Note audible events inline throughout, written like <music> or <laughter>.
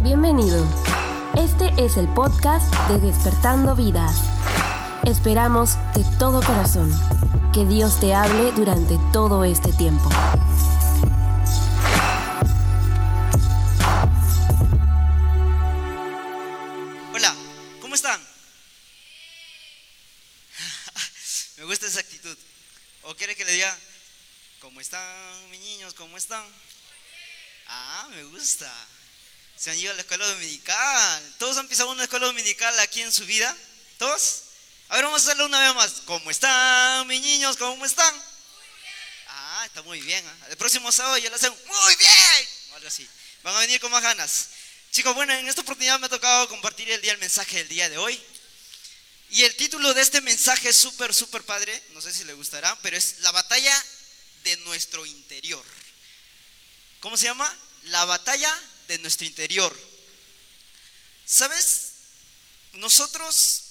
Bienvenido. Este es el podcast de Despertando Vidas. Esperamos de todo corazón que Dios te hable durante todo este tiempo. Hola, ¿cómo están? <laughs> Me gusta esa actitud. ¿O quiere que le diga, ¿cómo están mis niños? ¿Cómo están? Ah, me gusta. Se han ido a la escuela dominical. ¿Todos han pisado una escuela dominical aquí en su vida? ¿Todos? A ver, vamos a hacerlo una vez más. ¿Cómo están mis niños? ¿Cómo están? Ah, está muy bien. ¿ah? El próximo sábado ya lo hacen muy bien. O algo. Van a venir con más ganas. Chicos, bueno, en esta oportunidad me ha tocado compartir el día el mensaje del día de hoy. Y el título de este mensaje es súper, súper padre. No sé si le gustará, pero es La batalla de nuestro interior. ¿Cómo se llama? La batalla de nuestro interior. ¿Sabes? Nosotros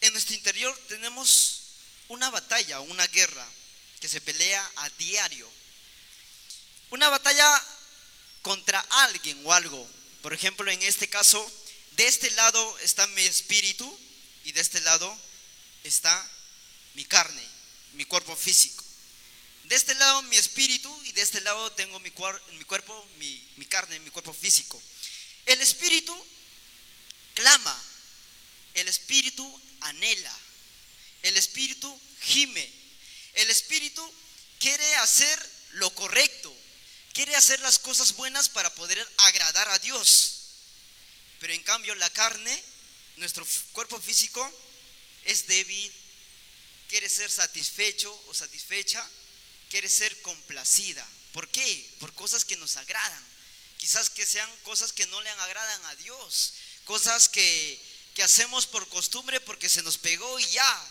en nuestro interior tenemos una batalla, una guerra que se pelea a diario. Una batalla contra alguien o algo. Por ejemplo, en este caso, de este lado está mi espíritu y de este lado está mi carne, mi cuerpo físico. De este lado mi espíritu y de este lado tengo mi, cuer- mi cuerpo, mi, mi carne, mi cuerpo físico. El espíritu clama, el espíritu anhela, el espíritu gime, el espíritu quiere hacer lo correcto, quiere hacer las cosas buenas para poder agradar a Dios. Pero en cambio la carne, nuestro cuerpo físico, es débil, quiere ser satisfecho o satisfecha, quiere ser complacida. ¿Por qué? Por cosas que nos agradan. Quizás que sean cosas que no le agradan a Dios, cosas que, que hacemos por costumbre porque se nos pegó y ya.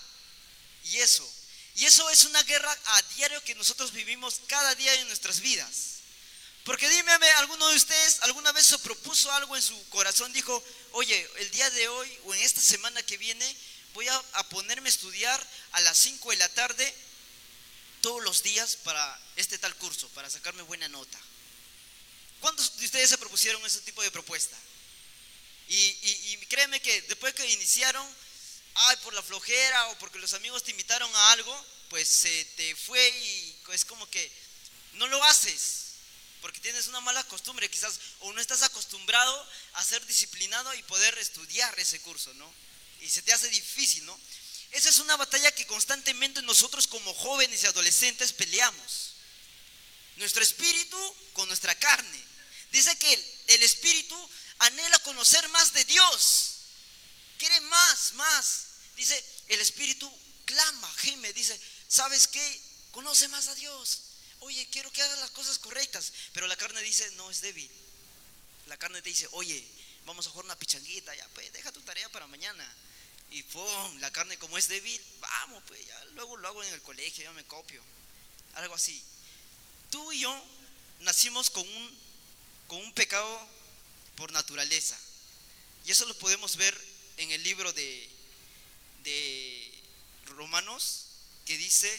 Y eso. Y eso es una guerra a diario que nosotros vivimos cada día en nuestras vidas. Porque dime, ¿alguno de ustedes alguna vez se propuso algo en su corazón? Dijo, oye, el día de hoy o en esta semana que viene voy a, a ponerme a estudiar a las 5 de la tarde todos los días para este tal curso, para sacarme buena nota. ¿Cuántos de ustedes se propusieron ese tipo de propuesta? Y, y, y créeme que después que iniciaron, ay, por la flojera o porque los amigos te invitaron a algo, pues se te fue y es como que no lo haces. Porque tienes una mala costumbre, quizás, o no estás acostumbrado a ser disciplinado y poder estudiar ese curso, ¿no? Y se te hace difícil, ¿no? Esa es una batalla que constantemente nosotros como jóvenes y adolescentes peleamos. Nuestro espíritu con nuestra carne. Dice que el, espíritu anhela conocer más de Dios. Quiere más, más. Dice, el espíritu clama, gime, dice, ¿sabes qué? Conoce más a Dios. Oye, quiero que hagas las cosas correctas. Pero la carne dice, no, es débil. La carne te dice, oye, vamos a jugar una pichanguita, ya, pues deja tu tarea para mañana. Y pum, la carne como es débil, vamos, pues ya luego lo hago en el colegio, ya me copio. Algo así. Tú y yo nacimos con un, con un pecado por naturaleza. Y eso lo podemos ver en el libro de, de Romanos, que dice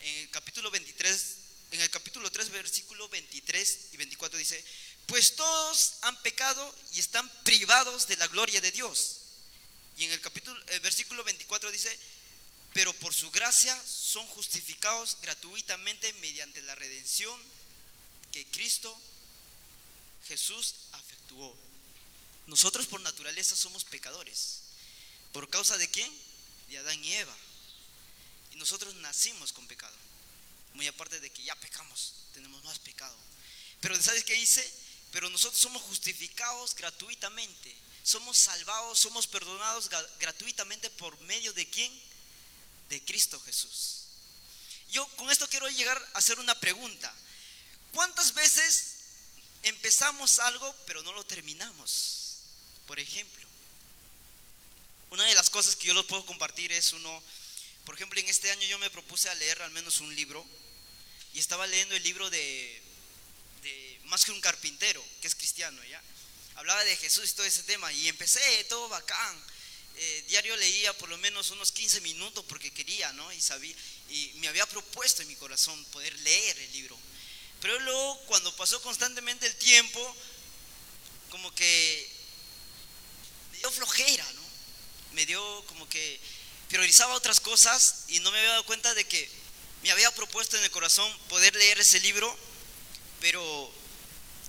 en el capítulo 23, en el capítulo 3, versículo 23 y 24 dice, pues todos han pecado y están privados de la gloria de Dios. Y en el capítulo, el versículo 24 dice, pero por su gracia son justificados gratuitamente mediante la redención que Cristo Jesús efectuó. Nosotros por naturaleza somos pecadores. ¿Por causa de quién? De Adán y Eva. Y nosotros nacimos con pecado. Muy aparte de que ya pecamos, tenemos más pecado. Pero ¿sabes qué dice? Pero nosotros somos justificados gratuitamente. Somos salvados, somos perdonados gratuitamente por medio de quién? De Cristo Jesús. Yo con esto quiero llegar a hacer una pregunta. ¿Cuántas veces empezamos algo pero no lo terminamos? Por ejemplo, una de las cosas que yo les puedo compartir es uno, por ejemplo, en este año yo me propuse a leer al menos un libro y estaba leyendo el libro de, de Más que un carpintero, que es cristiano, ¿ya? Hablaba de Jesús y todo ese tema y empecé todo bacán. Eh, diario leía por lo menos unos 15 minutos porque quería, ¿no? Y sabía, y me había propuesto en mi corazón poder leer el libro. Pero luego, cuando pasó constantemente el tiempo, como que me dio flojera, ¿no? Me dio como que priorizaba otras cosas y no me había dado cuenta de que me había propuesto en el corazón poder leer ese libro, pero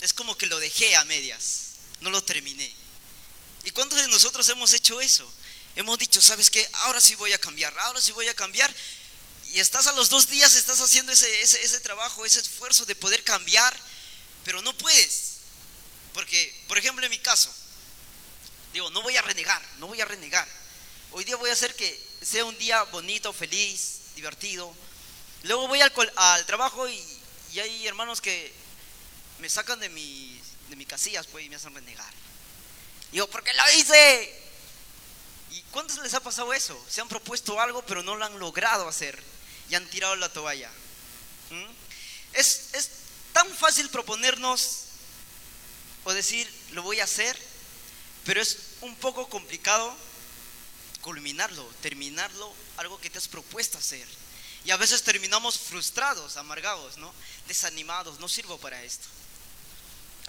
es como que lo dejé a medias, no lo terminé. ¿Y cuántos de nosotros hemos hecho eso? Hemos dicho, ¿sabes qué? Ahora sí voy a cambiar, ahora sí voy a cambiar. Y estás a los dos días, estás haciendo ese, ese, ese trabajo, ese esfuerzo de poder cambiar, pero no puedes. Porque, por ejemplo, en mi caso, digo, no voy a renegar, no voy a renegar. Hoy día voy a hacer que sea un día bonito, feliz, divertido. Luego voy al, al trabajo y, y, hay hermanos que me sacan de, mi, de mi casillas pues, y me hacen renegar. Digo, ¿por qué lo hice? ¿Y cuántos les ha pasado eso? Se han propuesto algo pero no lo han logrado hacer y han tirado la toalla. ¿Mm? Es, es tan fácil proponernos o decir, lo voy a hacer, pero es un poco complicado culminarlo, terminarlo, algo que te has propuesto hacer. Y a veces terminamos frustrados, amargados, ¿no? Desanimados, no sirvo para esto.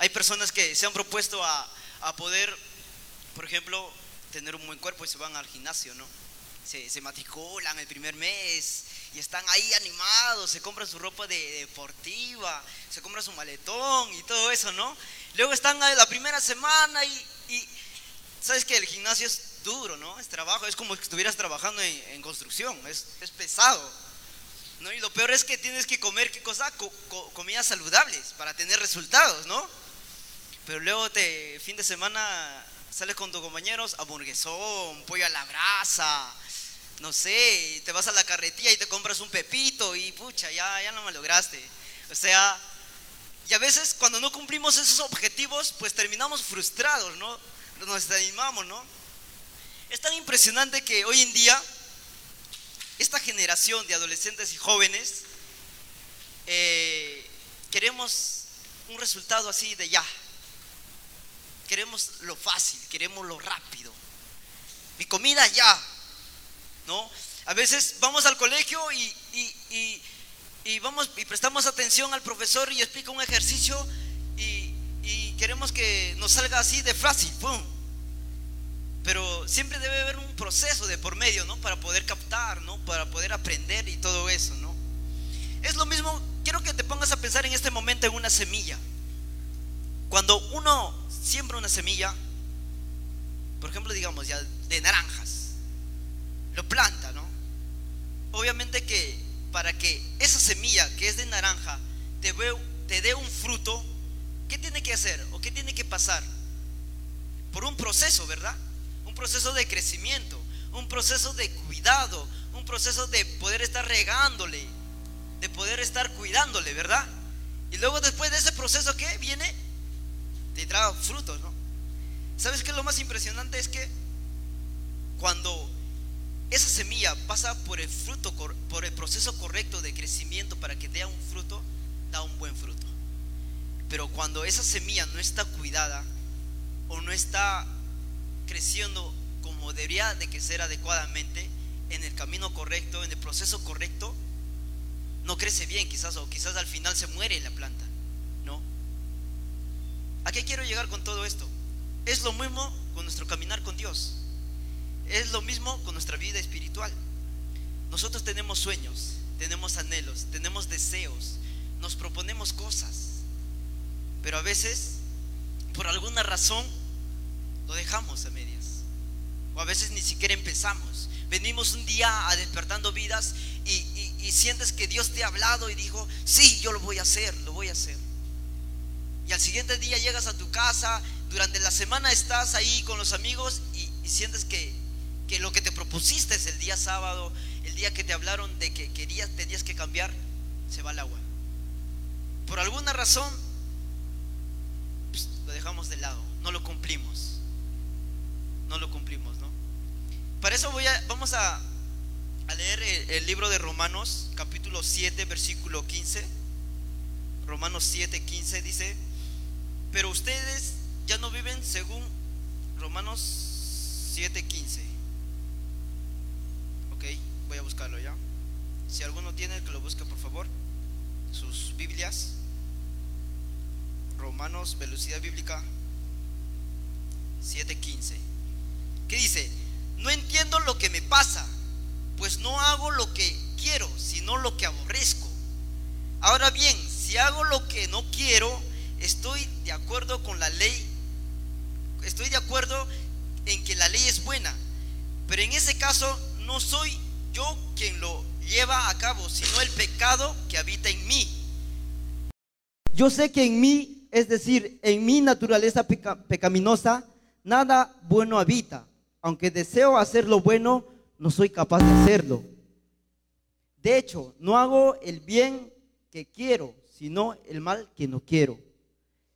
Hay personas que se han propuesto a, a poder, por ejemplo, tener un buen cuerpo y se van al gimnasio, ¿no? Se, se, matriculan el primer mes y están ahí animados, se compran su ropa de, deportiva, se compran su maletón y todo eso, ¿no? Luego están la primera semana y, y sabes que el gimnasio es duro, ¿no? Es trabajo, es como si estuvieras trabajando en, en construcción, es, es, pesado. ¿no? Y lo peor es que tienes que comer, ¿qué cosa? Co co comidas saludables para tener resultados, ¿no? Pero luego te, fin de semana sales con tus compañeros, hamburguesón, pollo a la brasa, no sé, te vas a la carretilla y te compras un pepito y pucha, ya, ya no me lograste. O sea, y a veces cuando no cumplimos esos objetivos, pues terminamos frustrados, ¿no? Nos desanimamos, ¿no? Es tan impresionante que hoy en día esta generación de adolescentes y jóvenes eh, queremos un resultado así de ya. Queremos lo fácil, queremos lo rápido. Mi comida ya. ¿No? A veces vamos al colegio y, y, y, vamos y prestamos atención al profesor y explica un ejercicio y, queremos que nos salga así de fácil. ¡Pum! Pero siempre debe haber un proceso de por medio, ¿no? Para poder captar, ¿no? Para poder aprender y todo eso, ¿no? Es lo mismo, quiero que te pongas a pensar en este momento en una semilla. Cuando uno siembra una semilla, por ejemplo, digamos ya de naranjas, lo planta, ¿no? Obviamente que para que esa semilla que es de naranja te, dé un fruto, ¿qué tiene que hacer o qué tiene que pasar? Por un proceso, ¿verdad? un proceso de crecimiento, un proceso de cuidado, un proceso de poder estar regándole, de poder estar cuidándole, ¿verdad? Y luego después de ese proceso, ¿qué viene? Trae frutos, ¿no? ¿Sabes qué lo más impresionante? Es que cuando esa semilla pasa por el fruto, por el proceso correcto de crecimiento para que dé un fruto, da un buen fruto. Pero cuando esa semilla no está cuidada o no está creciendo como debería de crecer adecuadamente, en el camino correcto, en el proceso correcto, no crece bien quizás o quizás al final se muere la planta. ¿A qué quiero llegar con todo esto? Es lo mismo con nuestro caminar con Dios. Es lo mismo con nuestra vida espiritual. Nosotros tenemos sueños, tenemos anhelos, tenemos deseos, nos proponemos cosas, pero a veces, por alguna razón, lo dejamos a medias. O a veces ni siquiera empezamos. Venimos un día a despertando vidas y, y, sientes que Dios te ha hablado y dijo, sí, yo lo voy a hacer, lo voy a hacer. Y al siguiente día llegas a tu casa, durante la semana estás ahí con los amigos y, sientes que, que lo que te propusiste es el día sábado, el día que te hablaron de que querías, tenías que cambiar, se va al agua. Por alguna razón, pues, lo dejamos de lado, no lo cumplimos no lo cumplimos, ¿no? Para eso voy a, vamos a, a leer el, el, libro de Romanos, capítulo 7, versículo 15. Romanos 7, 15 dice, pero ustedes ya no viven según Romanos 7, 15. Ok, voy a buscarlo ya. Si alguno tiene, que lo busque por favor. Sus Biblias. Romanos, velocidad bíblica 7:15, que dice, no entiendo lo que me pasa, pues no hago lo que quiero, sino lo que aborrezco. Ahora bien, si hago lo que no quiero, estoy de acuerdo con la ley, estoy de acuerdo en que la ley es buena, pero en ese caso no soy yo quien lo lleva a cabo, sino el pecado que habita en mí. Yo sé que en mí, es decir, en mi naturaleza pecaminosa, nada bueno habita. Aunque deseo hacer lo bueno, no soy capaz de hacerlo. De hecho, no hago el bien que quiero, sino el mal que no quiero.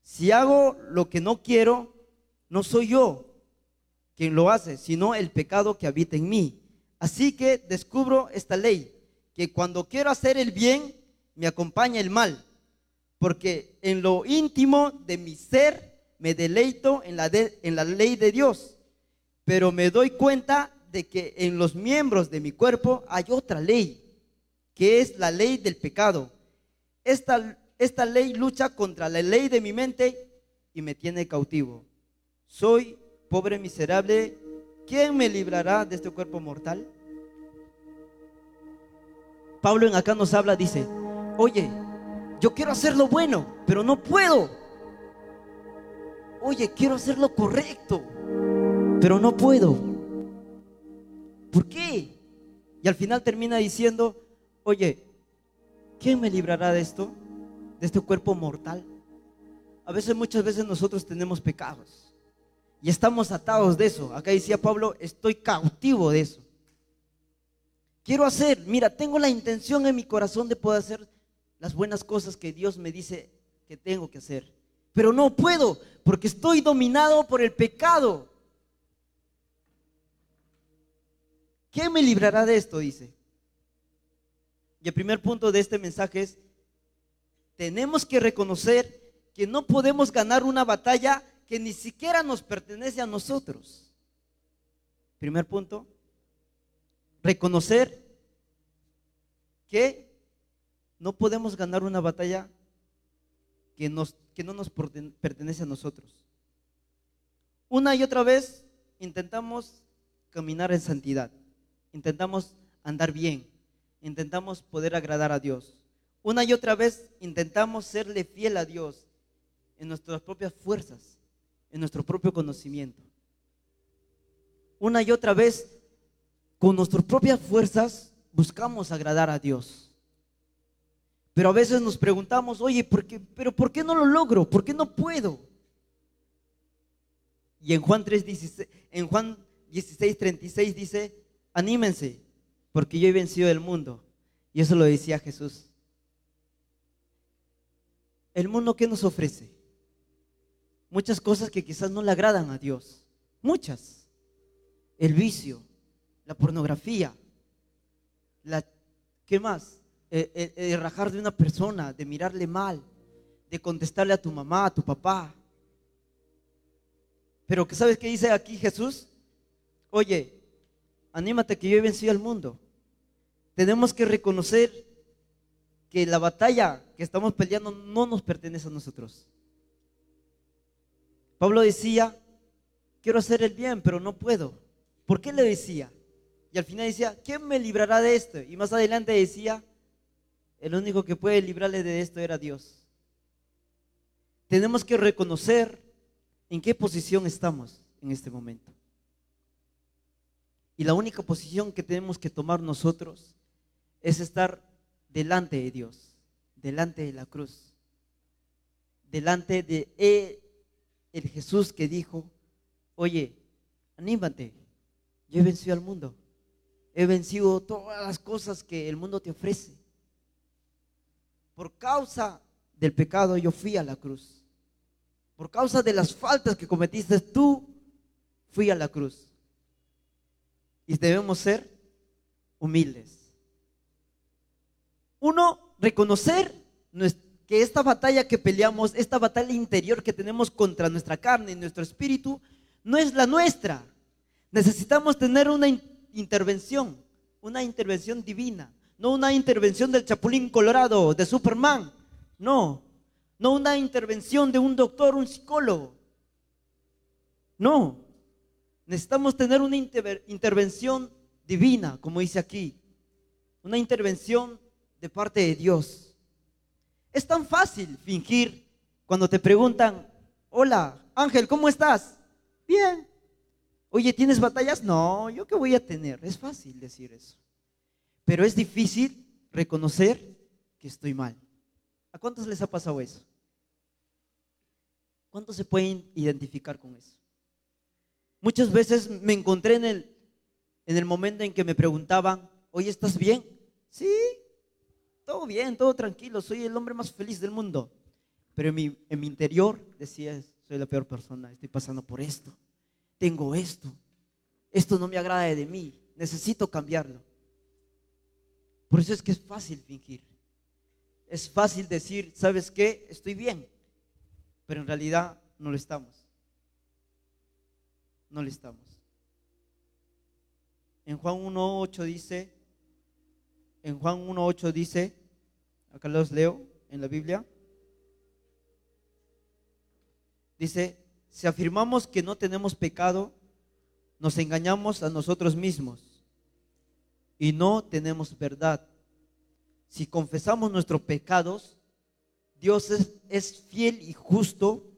Si hago lo que no quiero, no soy yo quien lo hace, sino el pecado que habita en mí. Así que descubro esta ley, que cuando quiero hacer el bien, me acompaña el mal, porque en lo íntimo de mi ser me deleito en la, en la ley de Dios, pero me doy cuenta de que en los miembros de mi cuerpo hay otra ley, que es la ley del pecado. Esta, esta ley lucha contra la ley de mi mente y me tiene cautivo. Soy pobre miserable, ¿quién me librará de este cuerpo mortal? Pablo en acá nos habla, dice, oye, yo quiero hacer lo bueno, pero no puedo. Oye, quiero hacer lo correcto, pero no puedo. ¿Por qué? Y al final termina diciendo, oye, ¿quién me librará de esto? De este cuerpo mortal. A veces, muchas veces nosotros tenemos pecados y estamos atados de eso. Acá decía Pablo, estoy cautivo de eso. Quiero hacer, mira, tengo la intención en mi corazón de poder hacer las buenas cosas que Dios me dice que tengo que hacer. Pero no puedo porque estoy dominado por el pecado. ¿Quién me librará de esto? Dice. Y el primer punto de este mensaje es, tenemos que reconocer que no podemos ganar una batalla que ni siquiera nos pertenece a nosotros. Primer punto, reconocer que no podemos ganar una batalla que, nos, que no nos pertenece a nosotros. Una y otra vez intentamos caminar en santidad, intentamos andar bien, intentamos poder agradar a Dios. Una y otra vez intentamos serle fiel a Dios en nuestras propias fuerzas, en nuestro propio conocimiento. Una y otra vez con nuestras propias fuerzas buscamos agradar a Dios. Pero a veces nos preguntamos, oye, ¿por qué, pero ¿por qué no lo logro? ¿Por qué no puedo? Y en Juan 3, 16, en Juan 16, 36 dice, anímense, porque yo he vencido el mundo. Y eso lo decía Jesús. El mundo, ¿qué nos ofrece? Muchas cosas que quizás no le agradan a Dios. Muchas. El vicio, la pornografía, la, ¿qué más? El, rajar de una persona, de mirarle mal, de contestarle a tu mamá, a tu papá. Pero que sabes qué dice aquí Jesús? Oye, anímate que yo he vencido al mundo. Tenemos que reconocer que la batalla que estamos peleando no nos pertenece a nosotros. Pablo decía, quiero hacer el bien, pero no puedo. ¿Por qué le decía? Y al final decía, ¿quién me librará de esto? Y más adelante decía, el único que puede librarle de esto era Dios. Tenemos que reconocer en qué posición estamos en este momento. Y la única posición que tenemos que tomar nosotros es estar delante de Dios, delante de la cruz, delante de el Jesús que dijo, oye, anímate, yo he vencido al mundo. He vencido todas las cosas que el mundo te ofrece. Por causa del pecado yo fui a la cruz. Por causa de las faltas que cometiste tú, fui a la cruz. Y debemos ser humildes. Uno, reconocer que esta batalla que peleamos, esta batalla interior que tenemos contra nuestra carne y nuestro espíritu, no es la nuestra. Necesitamos tener una intervención, una intervención divina, no una intervención del Chapulín Colorado, de Superman, no, no una intervención de un doctor, un psicólogo. No, necesitamos tener una intervención divina, como dice aquí, una intervención de parte de Dios. Es tan fácil fingir cuando te preguntan, hola, Ángel, ¿cómo estás? Bien. Oye, ¿tienes batallas? No, ¿yo qué voy a tener? Es fácil decir eso. Pero es difícil reconocer que estoy mal. ¿A cuántos les ha pasado eso? ¿Cuántos se pueden identificar con eso? Muchas veces me encontré en el, en el momento en que me preguntaban, oye, ¿estás bien? Sí, todo bien, todo tranquilo, soy el hombre más feliz del mundo. Pero en mi, en mi interior decía, soy la peor persona, estoy pasando por esto, tengo esto, esto no me agrada de mí, necesito cambiarlo. Por eso es que es fácil fingir. Es fácil decir, ¿sabes qué? Estoy bien, pero en realidad no lo estamos. No lo estamos. En Juan 1.8 dice, en Juan 1.8 dice, acá los leo en la Biblia, dice, si afirmamos que no tenemos pecado, nos engañamos a nosotros mismos y no tenemos verdad. Si confesamos nuestros pecados, Dios es, fiel y justo,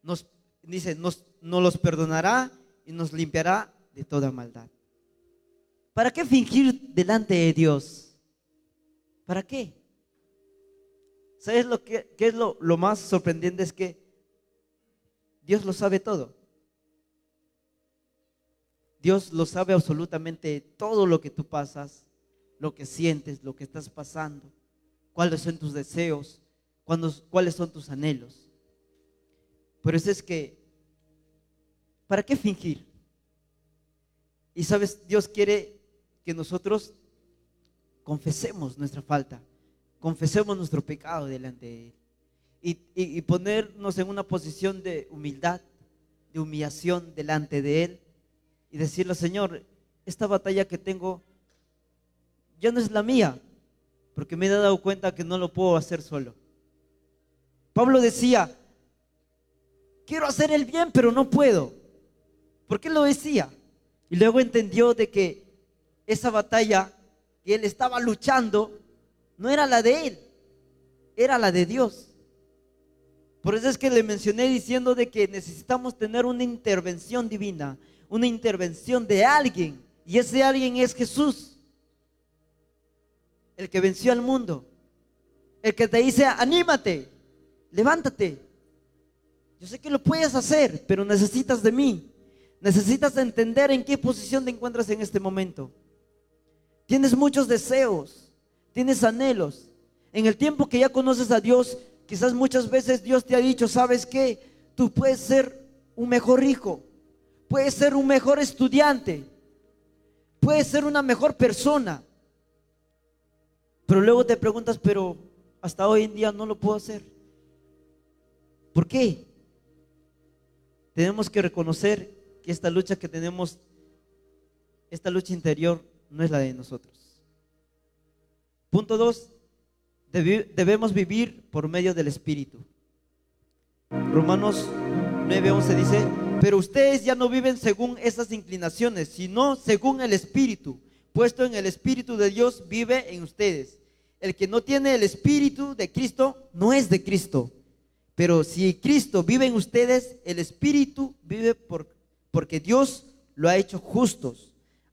nos dice, nos, nos los perdonará y nos limpiará de toda maldad. ¿Para qué fingir delante de Dios? ¿Para qué? ¿Sabes lo que es lo, lo más sorprendente? Es que Dios lo sabe todo. Dios lo sabe absolutamente todo lo que tú pasas, lo que sientes, lo que estás pasando, cuáles son tus deseos, cuáles son tus anhelos. Por eso es que, ¿para qué fingir? Y sabes, Dios quiere que nosotros confesemos nuestra falta, confesemos nuestro pecado delante de Él y, ponernos en una posición de humildad, de humillación delante de Él y decirle, Señor, esta batalla que tengo ya no es la mía, porque me he dado cuenta que no lo puedo hacer solo. Pablo decía, quiero hacer el bien, pero no puedo. ¿Por qué lo decía? Y luego entendió de que esa batalla que él estaba luchando no era la de él, era la de Dios. Por eso es que le mencioné diciendo de que necesitamos tener una intervención divina, una intervención de alguien. Y ese alguien es Jesús, el que venció al mundo, el que te dice, anímate, levántate. Yo sé que lo puedes hacer, pero necesitas de mí. Necesitas entender en qué posición te encuentras en este momento. Tienes muchos deseos, tienes anhelos. En el tiempo que ya conoces a Dios, Quizás muchas veces Dios te ha dicho, ¿sabes qué? Tú puedes ser un mejor hijo, puedes ser un mejor estudiante, puedes ser una mejor persona. Pero luego te preguntas, pero hasta hoy en día no lo puedo hacer. ¿Por qué? Tenemos que reconocer que esta lucha que tenemos, esta lucha interior, no es la de nosotros. Punto dos, debemos vivir por medio del Espíritu. Romanos 9:11 dice, pero ustedes ya no viven según esas inclinaciones, sino según el Espíritu, puesto en el Espíritu de Dios vive en ustedes. El que no tiene el Espíritu de Cristo no es de Cristo. Pero si Cristo vive en ustedes, el Espíritu vive por, porque Dios lo ha hecho justos.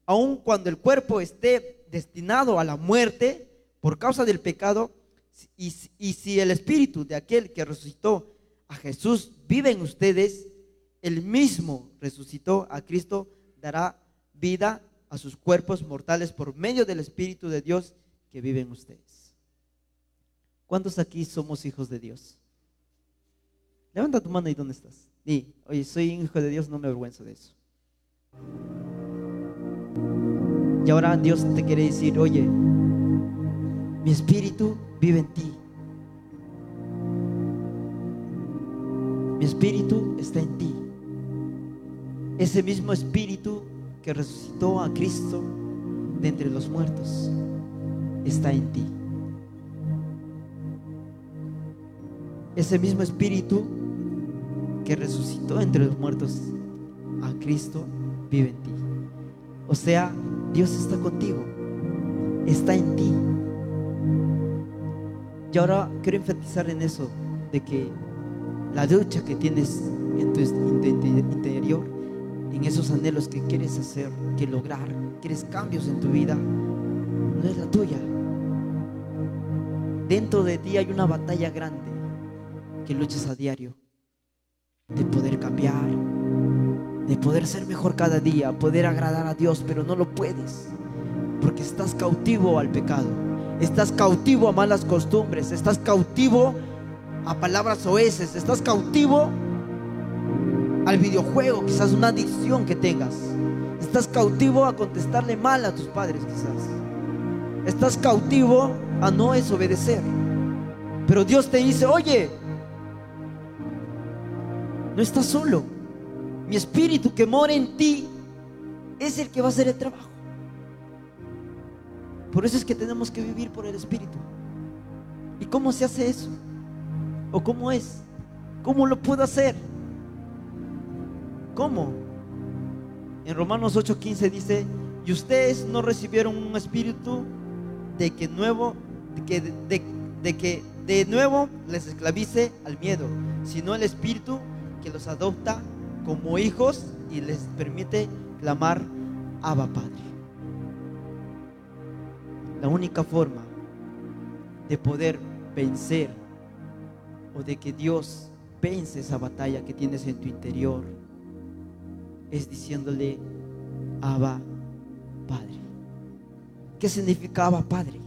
Aun cuando el cuerpo esté destinado a la muerte por causa del pecado, y, si el espíritu de aquel que resucitó a Jesús vive en ustedes, el mismo resucitó a Cristo, dará vida a sus cuerpos mortales por medio del Espíritu de Dios que vive en ustedes. ¿Cuántos aquí somos hijos de Dios? Levanta tu mano y ¿dónde estás? Oye, soy hijo de Dios, no me avergüenzo de eso. Y ahora Dios te quiere decir, oye, mi espíritu vive en ti. Mi espíritu está en ti. Ese mismo espíritu que resucitó a Cristo de entre los muertos está en ti. Ese mismo espíritu que resucitó entre los muertos a Cristo, vive en ti. O sea, Dios está contigo, está en ti. Y ahora quiero enfatizar en eso, de que la lucha que tienes en tu interior, en esos anhelos que quieres hacer, que lograr, quieres cambios en tu vida, no es la tuya. Dentro de ti hay una batalla grande que luchas a diario de poder cambiar, de poder ser mejor cada día, poder agradar a Dios, pero no lo puedes porque estás cautivo al pecado, estás cautivo a malas costumbres, estás cautivo a palabras oeces, estás cautivo al videojuego, quizás una adicción que tengas, estás cautivo a contestarle mal a tus padres quizás, estás cautivo a no desobedecer, pero Dios te dice, oye, no estás solo. Mi espíritu que mora en ti es el que va a hacer el trabajo. Por eso es que tenemos que vivir por el espíritu. ¿Y cómo se hace eso? ¿O cómo es? ¿Cómo lo puedo hacer? ¿Cómo? En Romanos 8:15 dice, y ustedes no recibieron un espíritu de que nuevo, que, de que de nuevo les esclavice al miedo, sino el espíritu que los adopta como hijos y les permite clamar Abba Padre. La única forma de poder vencer o de que Dios vence esa batalla que tienes en tu interior es diciéndole Abba Padre. ¿Qué significa Abba Padre?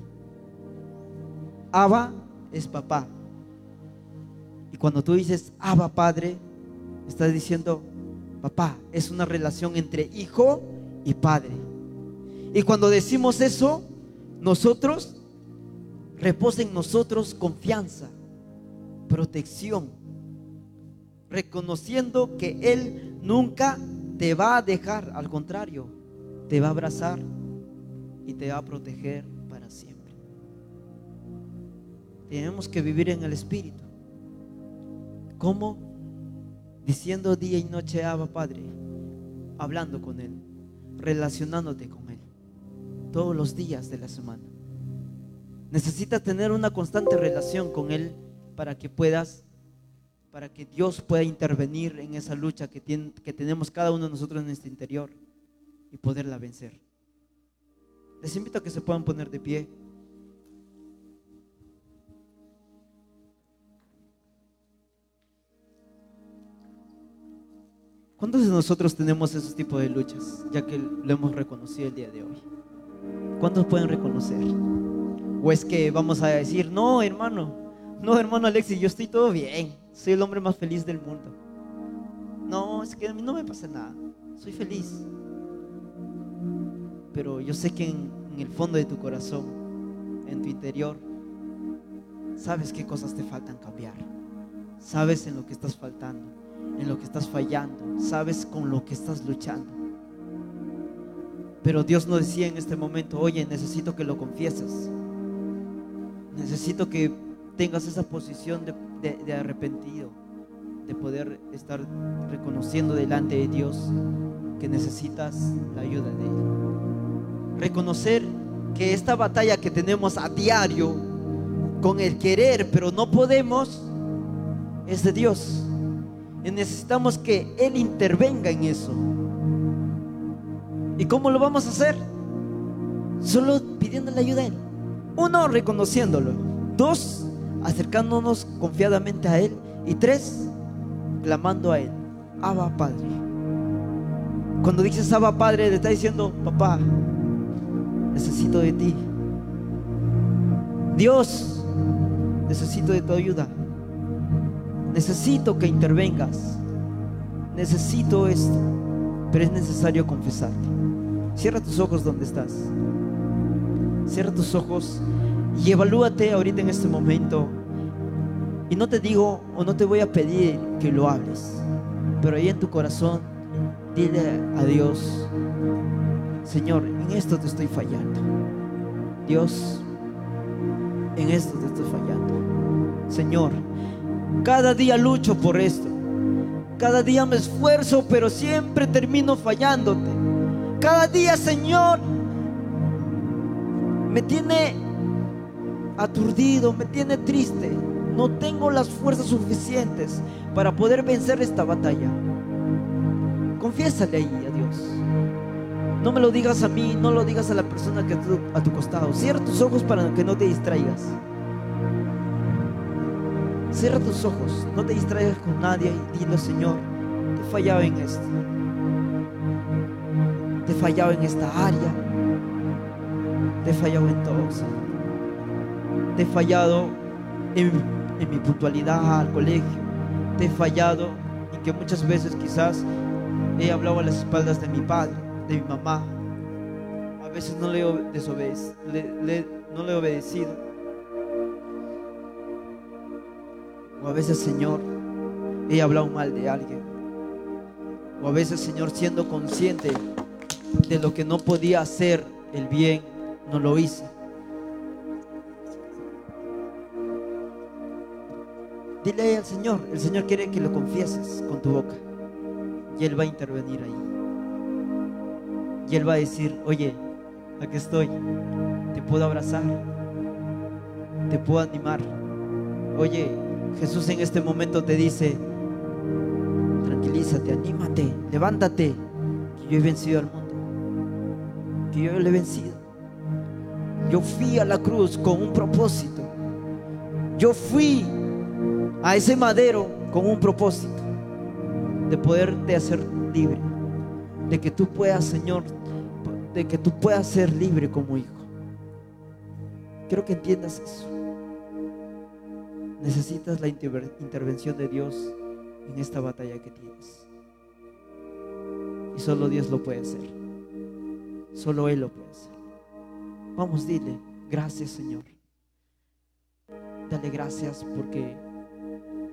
Abba es papá. Y cuando tú dices Abba Padre, Estás diciendo, papá, es una relación entre hijo y padre. Y cuando decimos eso, nosotros, reposa en nosotros confianza, protección, reconociendo que Él nunca te va a dejar, al contrario, te va a abrazar y te va a proteger para siempre. Tenemos que vivir en el Espíritu. ¿Cómo? Diciendo día y noche, Abba Padre, hablando con Él, relacionándote con Él, todos los días de la semana. Necesitas tener una constante relación con Él para que puedas, para que Dios pueda intervenir en esa lucha que, que tenemos cada uno de nosotros en este interior y poderla vencer. Les invito a que se puedan poner de pie. ¿Cuántos de nosotros tenemos esos tipos de luchas, ya que lo hemos reconocido el día de hoy? ¿Cuántos pueden reconocer? ¿O es que vamos a decir, no, hermano, no, hermano Alexis, yo estoy todo bien, soy el hombre más feliz del mundo? No, es que a mí no me pasa nada, soy feliz. Pero yo sé que en, en el fondo de tu corazón, en tu interior, sabes qué cosas te faltan cambiar, sabes en lo que estás faltando en lo que estás fallando, sabes con lo que estás luchando. Pero Dios nos decía en este momento, oye, necesito que lo confieses. Necesito que tengas esa posición de, arrepentido, de poder estar reconociendo delante de Dios que necesitas la ayuda de Él. Reconocer que esta batalla que tenemos a diario con el querer, pero no podemos, es de Dios. Y necesitamos que Él intervenga en eso. ¿Y cómo lo vamos a hacer? Solo pidiéndole ayuda a Él. Uno, reconociéndolo. Dos, acercándonos confiadamente a Él. Y tres, clamando a Él. Abba Padre. Cuando dices Abba Padre, le está diciendo, papá, necesito de ti. Dios, necesito de tu ayuda. Necesito que intervengas. Necesito esto. Pero es necesario confesarte. Cierra tus ojos donde estás. Cierra tus ojos y evalúate ahorita en este momento. Y no te digo o no te voy a pedir que lo hables. Pero ahí en tu corazón, dile a Dios, Señor, en esto te estoy fallando. Dios, en esto te estoy fallando. Señor, cada día lucho por esto. Cada día me esfuerzo, pero siempre termino fallándote. Cada día, Señor, me tiene aturdido, me tiene triste. No tengo las fuerzas suficientes para poder vencer esta batalla. Confiésale ahí a Dios. No me lo digas a mí, no lo digas a la persona que está a tu costado. Cierra tus ojos para que no te distraigas. Cierra tus ojos, no te distraigas con nadie y dile, Señor, te he fallado en esto. Te he fallado en esta área. Te he fallado en todo, Señor. Te he fallado en, mi puntualidad al colegio. Te he fallado en que muchas veces quizás he hablado a las espaldas de mi padre, de mi mamá. A veces no le- le- no le he obedecido. O a veces, Señor, he hablado mal de alguien. O a veces, Señor, siendo consciente de lo que no podía hacer el bien, no lo hice. Dile al Señor, el Señor quiere que lo confieses con tu boca. Y Él va a intervenir ahí. Y Él va a decir, oye, aquí estoy, te puedo abrazar, te puedo animar. Oye, Jesús en este momento te dice, tranquilízate, anímate, levántate, que yo he vencido al mundo, que yo le he vencido. Yo fui a la cruz con un propósito. Yo fui a ese madero con un propósito de poderte hacer libre, de que tú puedas, Señor, de que tú puedas ser libre como hijo. Quiero que entiendas eso. Necesitas la intervención de Dios en esta batalla que tienes. Y solo Dios lo puede hacer. Solo Él lo puede hacer. Vamos, dile, gracias Señor. Dale gracias porque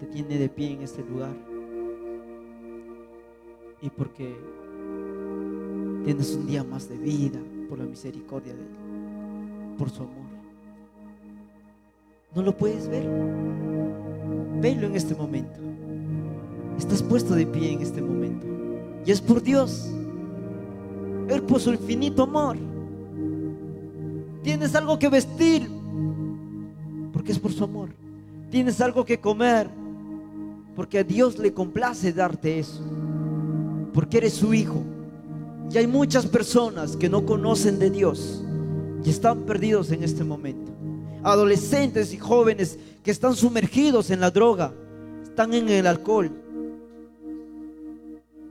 te tiene de pie en este lugar. Y porque tienes un día más de vida por la misericordia de Él, por su amor. ¿No lo puedes ver? Velo en este momento. Estás puesto de pie en este momento. Y es por Dios. Por su infinito amor. Tienes algo que vestir. Porque es por su amor. Tienes algo que comer. Porque a Dios le complace darte eso. Porque eres su hijo. Y hay muchas personas que no conocen de Dios. Y están perdidos en este momento. Adolescentes y jóvenes que están sumergidos en la droga. Están en el alcohol.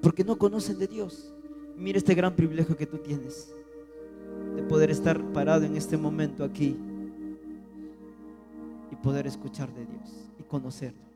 Porque no conocen de Dios. Mira este gran privilegio que tú tienes. De poder estar parado en este momento aquí. Y poder escuchar de Dios. Y conocerlo.